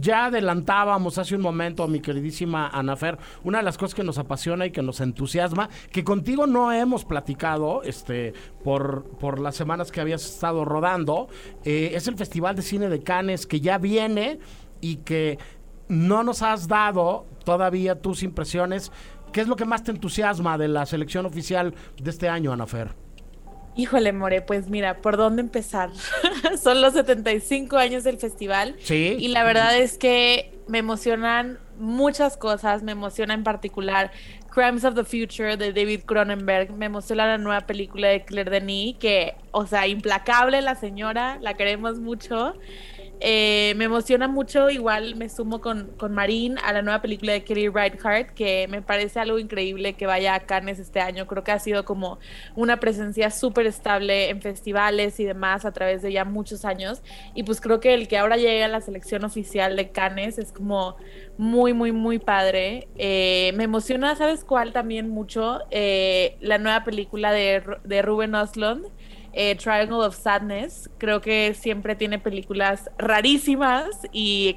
ya adelantábamos hace un momento, mi queridísima Anafer, una de las cosas que nos apasiona y que nos entusiasma, que contigo no hemos platicado este, por, por las semanas que habías estado rodando, eh, es el Festival de Cine de Cannes que ya viene y que no nos has dado todavía tus impresiones. ¿Qué es lo que más te entusiasma de la selección oficial de este año, Anafer? Híjole, More, pues mira, ¿por dónde empezar? Son los 75 años del festival. Sí. Y la verdad es que me emocionan muchas cosas. Me emociona en particular Crimes of the Future de David Cronenberg. Me emociona la nueva película de Claire Denis, que, o sea, implacable la señora, la queremos mucho. Eh, me emociona mucho, igual me sumo con, con a la nueva película de Kelly Reichardt, que me parece algo increíble que vaya a Cannes este año. Creo que ha sido como una presencia súper estable en festivales y demás a través de ya muchos años. Y pues creo que el que ahora llegue a la selección oficial de Cannes es como muy, muy, muy padre. Eh, me emociona, ¿sabes cuál también mucho? Eh, la nueva película de, de Ruben Oslund eh, Triangle of Sadness. Creo que siempre tiene películas rarísimas y,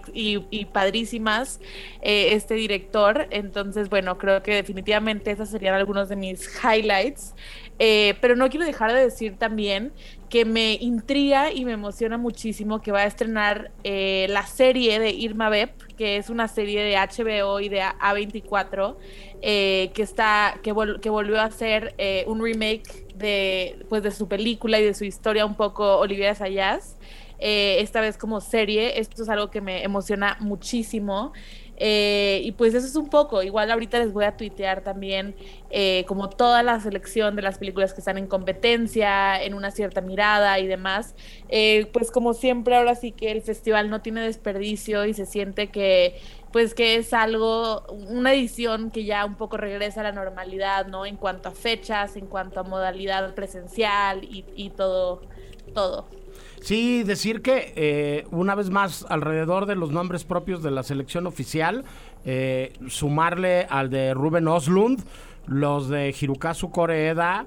padrísimas eh, este director. Entonces, bueno, creo que definitivamente esos serían algunos de mis highlights. Eh, pero no quiero dejar de decir también que me intriga y me emociona muchísimo que va a estrenar la serie de Irma Beb, que es una serie de HBO y de A24, que, está, que, que volvió a hacer un remake de, pues, de su película y de su historia un poco Olivia Sayas. Eh, esta vez como serie, esto es algo que me emociona muchísimo. Eh, y pues eso es un poco, igual ahorita les voy a tuitear también eh, como toda la selección de las películas que están en competencia, en una cierta mirada y demás. pues como siempre, ahora sí que el festival no tiene desperdicio y se siente que pues que es algo, una edición que ya un poco regresa a la normalidad, ¿no? En cuanto a fechas, en cuanto a modalidad presencial y, todo, todo. Sí, decir que eh, una vez más, alrededor de los nombres propios de la selección oficial, eh, sumarle al de Ruben Oslund, los de Hirukazu Koreeda,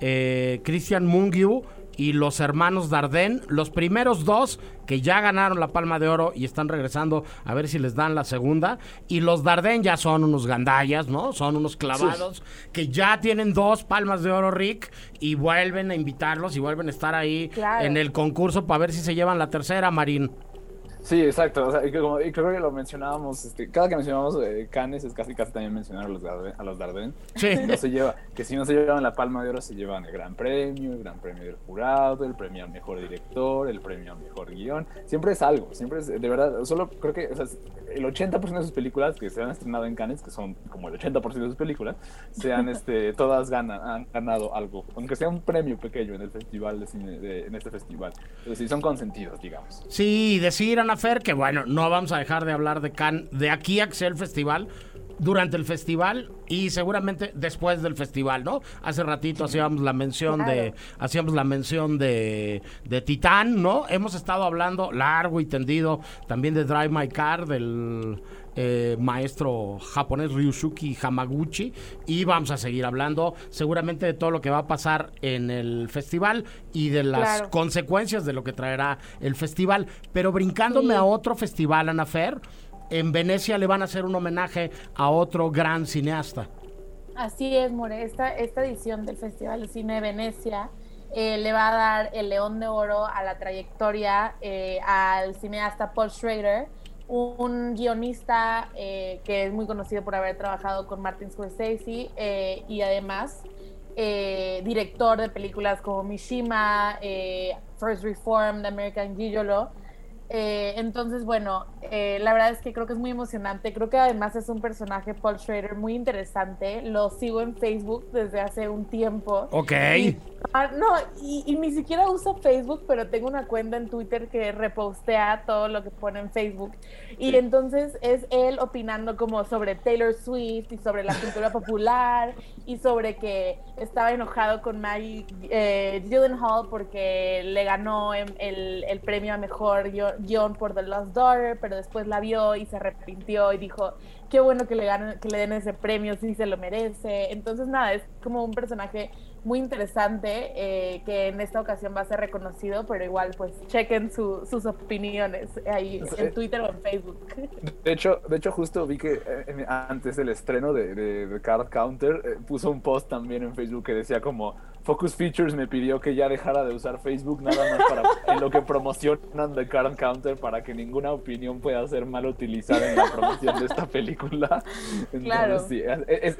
eh, Christian Mungyu, y los hermanos Dardenne, los primeros dos que ya ganaron la Palma de Oro y están regresando a ver si les dan la segunda. Y los Dardenne ya son unos gandallas, ¿no? Son unos clavados que ya tienen dos Palmas de Oro, Rick, y vuelven a invitarlos y vuelven a estar ahí en el concurso para ver si se llevan la tercera, Marín. Sí, exacto. O sea, y, creo que lo mencionábamos, este, cada que mencionamos eh, Canes es casi casi también mencionar a los, Darden, a los Darden. Sí. No se lleva, que si no se llevan la palma de oro, se llevan el gran premio, el gran premio del jurado, el premio al mejor director, el premio al mejor guion. Siempre es algo, siempre es, de verdad, solo creo que o sea, el 80% de sus películas que se han estrenado en Cannes, que son como el 80% de sus películas, sean, este, todas ganan, han ganado algo, aunque sea un premio pequeño en el festival de cine, de, en este festival. Pero sí, son consentidos, digamos. Sí, decir, Ana Fer, que bueno, no vamos a dejar de hablar de Cannes de aquí a que sea el festival, durante el festival y seguramente después del festival, ¿no? Hace ratito hacíamos la mención de hacíamos la mención de, de Titán, ¿no? Hemos estado hablando largo y tendido también de Drive My Car del eh, maestro japonés Ryusuke Hamaguchi y vamos a seguir hablando seguramente de todo lo que va a pasar en el festival y de las consecuencias de lo que traerá el festival, pero brincándome a otro festival, Anafer, en Venecia le van a hacer un homenaje a otro gran cineasta. Así es, More. Esta, edición del Festival de Cine de Venecia eh, le va a dar el León de Oro a la trayectoria eh, al cineasta Paul Schrader, un guionista eh, que es muy conocido por haber trabajado con Martin Scorsese y además director de películas como Mishima, First Reformed, American Gigolo. Eh, entonces, bueno, eh, la verdad es que creo que es muy emocionante. Creo que además es un personaje, Paul Schrader, muy interesante. Lo sigo en Facebook desde hace un tiempo. Ok. Ah, no, y, ni siquiera uso Facebook, pero tengo una cuenta en Twitter que repostea todo lo que pone en Facebook. Y entonces es él opinando como sobre Taylor Swift y sobre la cultura popular y sobre que estaba enojado con Maggie eh, Gyllenhaal porque le ganó el, el premio a mejor guion por The Lost Daughter, pero después la vio y se arrepintió y dijo, qué bueno que le, ganen, que le den ese premio, si se lo merece. Entonces, nada, es como un personaje muy interesante eh, que en esta ocasión va a ser reconocido, pero igual pues chequen sus opiniones ahí en Twitter o en Facebook. De hecho, de hecho justo vi que eh, antes del estreno de, de, Card Counter eh, puso un post también en Facebook que decía como Focus Features me pidió que ya dejara de usar Facebook nada más para en lo que promocionan The Card Counter para que ninguna opinión pueda ser mal utilizada en la promoción de esta película. Entonces, claro. sí,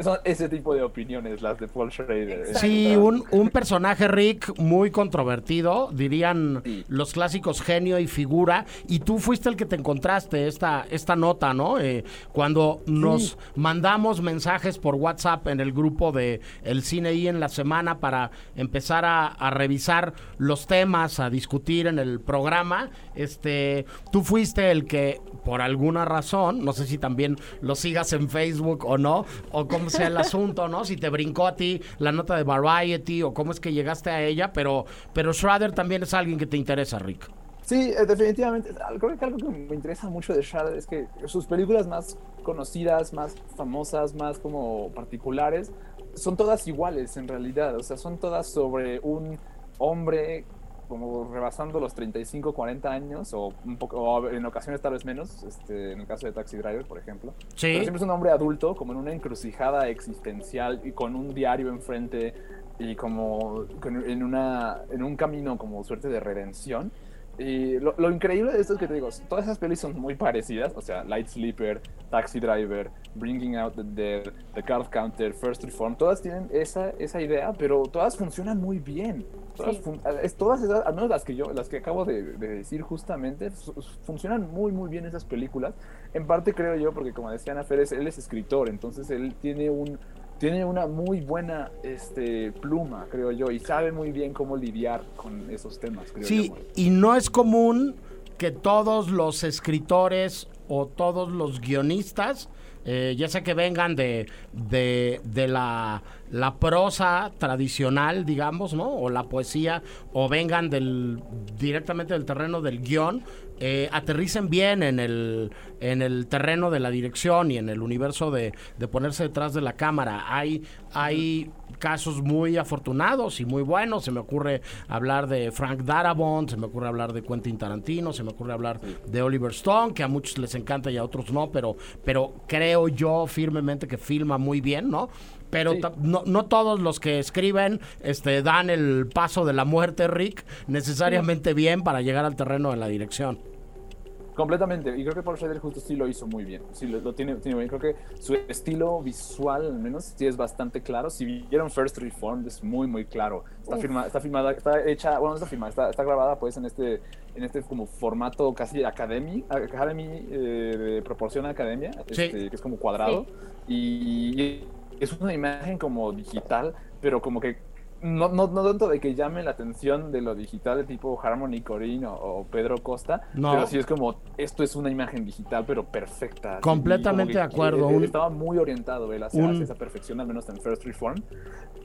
son ese tipo de opiniones las de Paul Schrader. Sí, un, personaje, Rick, muy controvertido, dirían los clásicos genio y figura, y tú fuiste el que te encontraste esta, esta nota, ¿no? Eh, cuando nos mandamos mensajes por WhatsApp en el grupo de El Cine y en la semana para empezar a, revisar los temas, a discutir en el programa. Este, tú fuiste el que, por alguna razón, no sé si también lo sigas en Facebook o no, o cómo sea el asunto, ¿no? Si te brincó a ti la nota de Variety o cómo es que llegaste a ella, pero, pero Schrader también es alguien que te interesa, Rick. Sí, eh, definitivamente. Creo que algo que me interesa mucho de Schrader es que sus películas más conocidas, más famosas, más como particulares, son todas iguales en realidad. O sea, son todas sobre un hombre como rebasando los 35, 40 años, o, un poco, o en ocasiones tal vez menos, este, en el caso de Taxi Driver, por ejemplo. Sí. Pero siempre es un hombre adulto, como en una encrucijada existencial y con un diario enfrente y como en, una, en un camino como suerte de redención. Y lo, lo increíble de esto es que te digo, todas esas pelis son muy parecidas, o sea, Light Sleeper, Taxi Driver, Bringing Out the Dead, The Card Counter, First Reform, todas tienen esa, esa idea, pero todas funcionan muy bien. Todas, Sí. fun- todas esas, al menos las que yo, las que acabo de, de decir justamente, fu- funcionan muy muy bien esas películas. En parte creo yo, porque como decía Ana Férez, él es escritor, entonces él tiene un tiene una muy buena este, pluma, creo yo, y sabe muy bien cómo lidiar con esos temas, creo Sí, yo. y no es común que todos los escritores o todos los guionistas, eh, ya sea que vengan de, de, de la, la prosa tradicional, digamos, ¿no? O la poesía, o vengan del, directamente del terreno del guion, eh, aterricen bien en el, en el terreno de la dirección y en el universo de, de ponerse detrás de la cámara. Hay, hay casos muy afortunados y muy buenos. Se me ocurre hablar de Frank Darabont, se me ocurre hablar de Quentin Tarantino, se me ocurre hablar de Oliver Stone, que a muchos les encanta y a otros no, pero, pero creo yo firmemente que filma muy bien, ¿no? Pero Sí. no, no todos los que escriben este, dan el paso de la muerte, Rick, necesariamente bien para llegar al terreno de la dirección. Completamente, y creo que Paul Schrader justo sí lo hizo muy bien, sí lo, lo tiene, tiene bien, creo que su estilo visual al menos sí es bastante claro, si vieron First Reformed es muy muy claro, está, firma, está filmada, está hecha, bueno no está filmada, está, está grabada pues en este, en este como formato casi academy, academy eh, de proporción a academia, Sí. este, que es como cuadrado, y, y es una imagen como digital, pero como que no, no, no tanto de que llame la atención de lo digital de tipo Harmony Corine o, o Pedro Costa, No. pero sí es como, esto es una imagen digital, pero perfecta. Completamente de acuerdo, estaba muy orientado él hacia, un- hacia esa perfección, al menos en First Reform.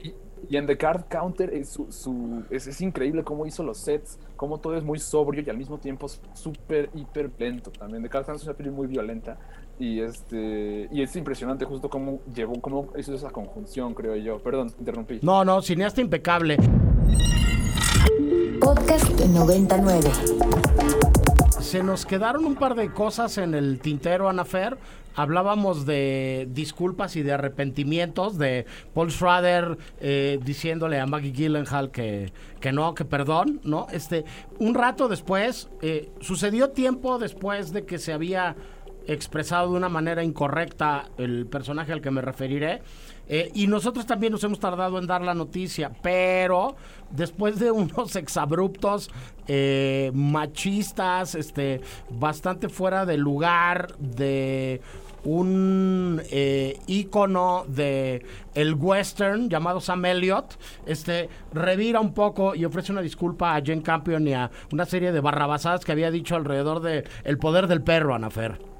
Y, y en The Card Counter es, su, su- es, es increíble cómo hizo los sets, cómo todo es muy sobrio y al mismo tiempo súper, hiper lento también. The Card Counter es una peli muy violenta y, este, y es impresionante justo cómo llevó, cómo hizo esa conjunción, creo yo. Perdón, te interrumpí. No, no, cineasta impecable. Podcast 99. Se nos quedaron un par de cosas en el tintero, Anafer. Hablábamos de disculpas y de arrepentimientos de Paul Schrader eh, diciéndole a Maggie Gyllenhaal que, que no, que perdón, ¿no? Este, un rato después, eh, sucedió tiempo después de que se había expresado de una manera incorrecta el personaje al que me referiré. Eh, y nosotros también nos hemos tardado en dar la noticia, pero después de unos exabruptos eh, machistas, este, bastante fuera de lugar, de un eh, ícono de el western llamado Sam Elliott, este, revira un poco y ofrece una disculpa a Jane Campion y a una serie de barrabasadas que había dicho alrededor de El poder del perro, Anafer.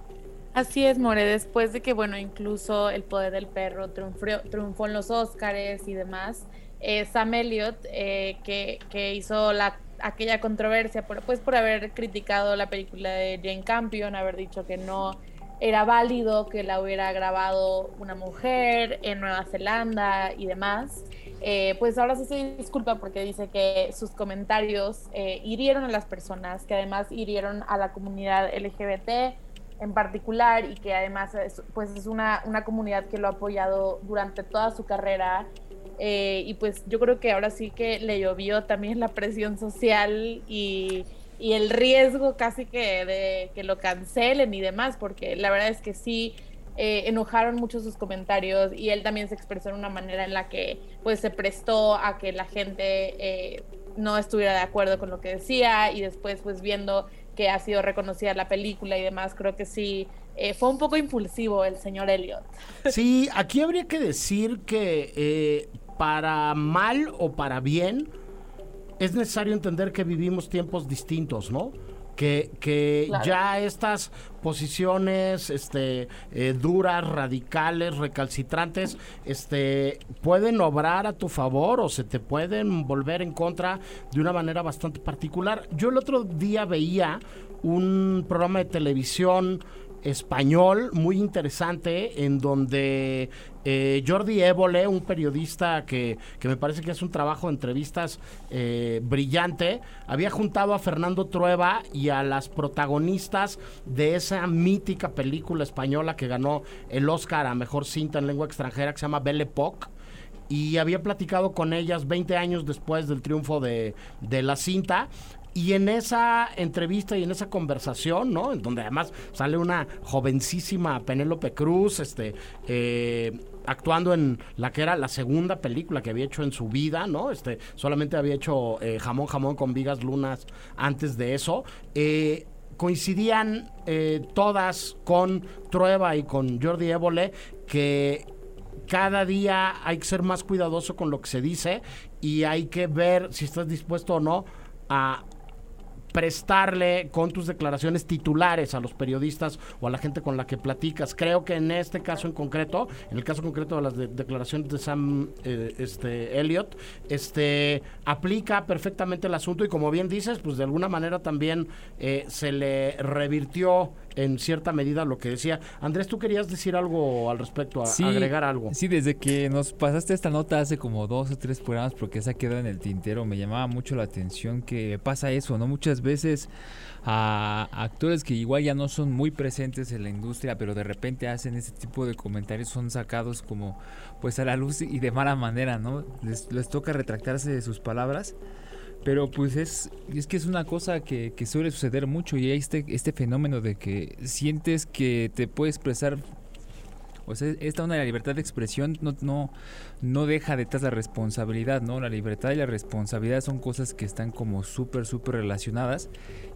Así es, More, después de que, bueno, incluso El Poder del Perro triunfó, triunfó en los Óscares y demás, eh, Sam Elliott, eh, que, que hizo la, aquella controversia, por, pues por haber criticado la película de Jane Campion, haber dicho que no era válido que la hubiera grabado una mujer en Nueva Zelanda y demás, eh, pues ahora sí se disculpa porque dice que sus comentarios eh, hirieron a las personas, que además hirieron a la comunidad LGBT en particular y que además es, pues es una, una comunidad que lo ha apoyado durante toda su carrera eh, y pues yo creo que ahora sí que le llovió también la presión social y, y el riesgo casi que de que lo cancelen y demás, porque la verdad es que sí eh, enojaron mucho sus comentarios y él también se expresó de una manera en la que pues se prestó a que la gente eh, no estuviera de acuerdo con lo que decía y después pues viendo que ha sido reconocida la película y demás, creo que sí eh, fue un poco impulsivo el señor Elliot. Sí, aquí habría que decir que eh, para mal o para bien, es necesario entender que vivimos tiempos distintos, ¿no? Que, que ya estas posiciones este, eh, duras, radicales, recalcitrantes, este, pueden obrar a tu favor o se te pueden volver en contra de una manera bastante particular. Yo el otro día veía un programa de televisión español muy interesante en donde eh, Jordi Évole, un periodista que, que, me parece que es un trabajo de entrevistas eh, brillante, había juntado a Fernando Trueba y a las protagonistas de esa mítica película española que ganó el Oscar a Mejor Cinta en Lengua Extranjera que se llama Belle Époque y había platicado con ellas 20 años después del triunfo de, de la cinta y en esa entrevista y en esa conversación, ¿no? En donde además sale una jovencísima Penélope Cruz, este, eh, actuando en la que era la segunda película que había hecho en su vida, ¿no? Este, solamente había hecho eh, Jamón Jamón con Vigas Lunas antes de eso. Eh, coincidían todas con Trueba y con Jordi Évole que cada día hay que ser más cuidadoso con lo que se dice y hay que ver si estás dispuesto o no a prestarle con tus declaraciones titulares a los periodistas o a la gente con la que platicas. Creo que en este caso en concreto, en el caso concreto de las declaraciones de Sam eh, este, Elliot, este, aplica perfectamente el asunto y como bien dices, pues de alguna manera también eh, se le revirtió en cierta medida lo que decía. Andrés, tú querías decir algo al respecto, agregar algo. Sí, desde que nos pasaste esta nota hace como dos o tres programas, porque esa quedó en el tintero, me llamaba mucho la atención que pasa eso, ¿no? Muchas veces a actores que igual ya no son muy presentes en la industria, pero de repente hacen ese tipo de comentarios, son sacados como pues a la luz y de mala manera, ¿no? Les, les toca retractarse de sus palabras. Pero pues es, es que es una cosa que, que suele suceder mucho y hay este, este fenómeno de que sientes que te puedes expresar o sea, esta una la libertad de expresión no, no, no deja detrás la responsabilidad, ¿no? La libertad y la responsabilidad son cosas que están como súper, súper relacionadas.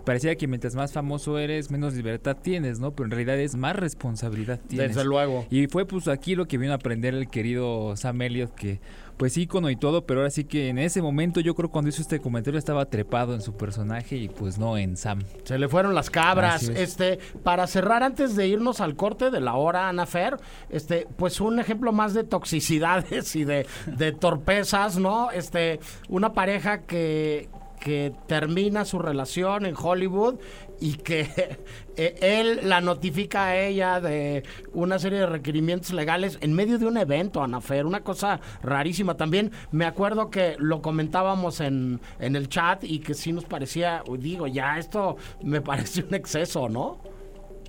Parecía que mientras más famoso eres, menos libertad tienes, ¿no? Pero en realidad es más responsabilidad tienes. Desde luego. Y fue pues aquí lo que vino a aprender el querido Sam Elliott, que pues ícono y todo, pero ahora sí que en ese momento yo creo cuando hizo este comentario estaba trepado en su personaje y pues no en Sam. Se le fueron las cabras. Este, para cerrar antes de irnos al corte de la hora, Ana Fer, este, pues un ejemplo más de toxicidades y de, de torpezas, ¿no? Este, una pareja que, que termina su relación en Hollywood y que eh, él la notifica a ella de una serie de requerimientos legales en medio de un evento, Anafer, una cosa rarísima. También me acuerdo que lo comentábamos en, en el chat y que sí nos parecía, digo, ya esto me parece un exceso, ¿no?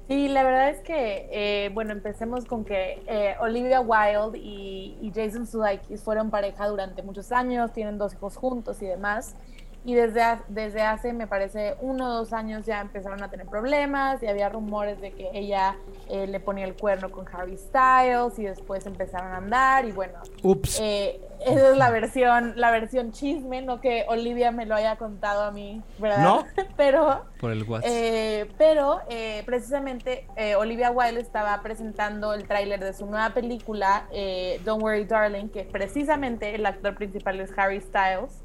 Sí, la verdad es que, eh, bueno, empecemos con que eh, Olivia Wilde y, y Jason Sudeikis fueron pareja durante muchos años, tienen dos hijos juntos y demás y desde, desde hace, me parece, uno o dos años ya empezaron a tener problemas y había rumores de que ella eh, le ponía el cuerno con Harry Styles y después empezaron a andar y bueno, Ups. Eh, esa es la versión, la versión chisme, no que Olivia me lo haya contado a mí, ¿verdad? No. pero, Por el WhatsApp. eh, pero eh, precisamente Olivia Wilde estaba presentando el tráiler de su nueva película, Don't Worry Darling, que precisamente el actor principal es Harry Styles.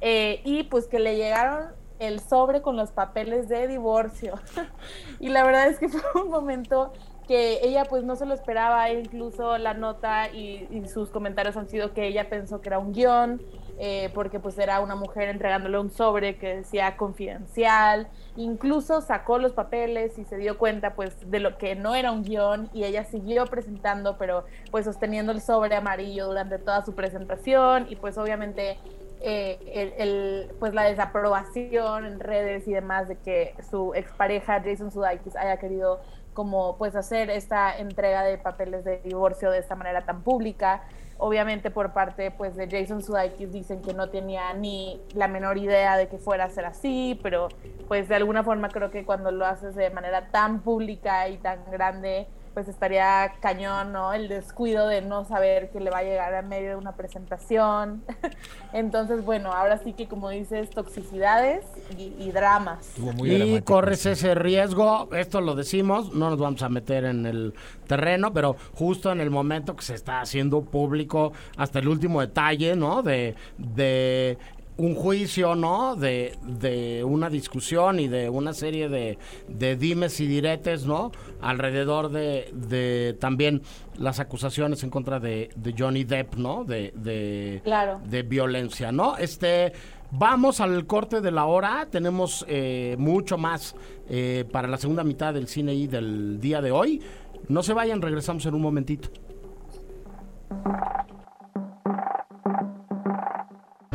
Eh, y pues que le llegaron el sobre con los papeles de divorcio. y la verdad es que fue un momento que ella pues no se lo esperaba, incluso la nota y, y sus comentarios han sido que ella pensó que era un guion, eh, porque pues era una mujer entregándole un sobre que decía confidencial, incluso sacó los papeles y se dio cuenta pues de lo que no era un guion y ella siguió presentando, pero pues sosteniendo el sobre amarillo durante toda su presentación. Y pues obviamente eh, el, pues la desaprobación en redes y demás de que su expareja Jason Sudeikis haya querido como pues hacer esta entrega de papeles de divorcio de esta manera tan pública. Obviamente por parte pues de Jason Sudeikis dicen que no tenía ni la menor idea de que fuera a ser así, pero pues de alguna forma creo que cuando lo haces de manera tan pública y tan grande, pues estaría cañón, ¿no? El descuido de no saber que le va a llegar a medio de una presentación. Entonces, bueno, ahora sí que como dices, toxicidades y, dramas. y corres ese riesgo, esto lo decimos, no nos vamos a meter en el terreno, pero justo en el momento que se está haciendo público hasta el último detalle, ¿no? De, de un juicio, ¿no? De, de, una discusión y de una serie de, de dimes y diretes, ¿no? Alrededor de, de también las acusaciones en contra de, Johnny Depp, ¿no? De, de, claro. de violencia, ¿no? Este, vamos al corte de la hora, tenemos eh, mucho más eh, para la segunda mitad del cine y del día de hoy. No se vayan, regresamos en un momentito.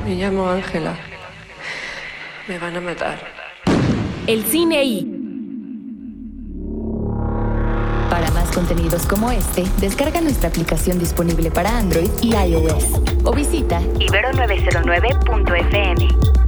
Me llamo Ángela. Me van a matar. El cine y. Para más contenidos como este, descarga nuestra aplicación disponible para Android y iOS o visita ibero909.fm.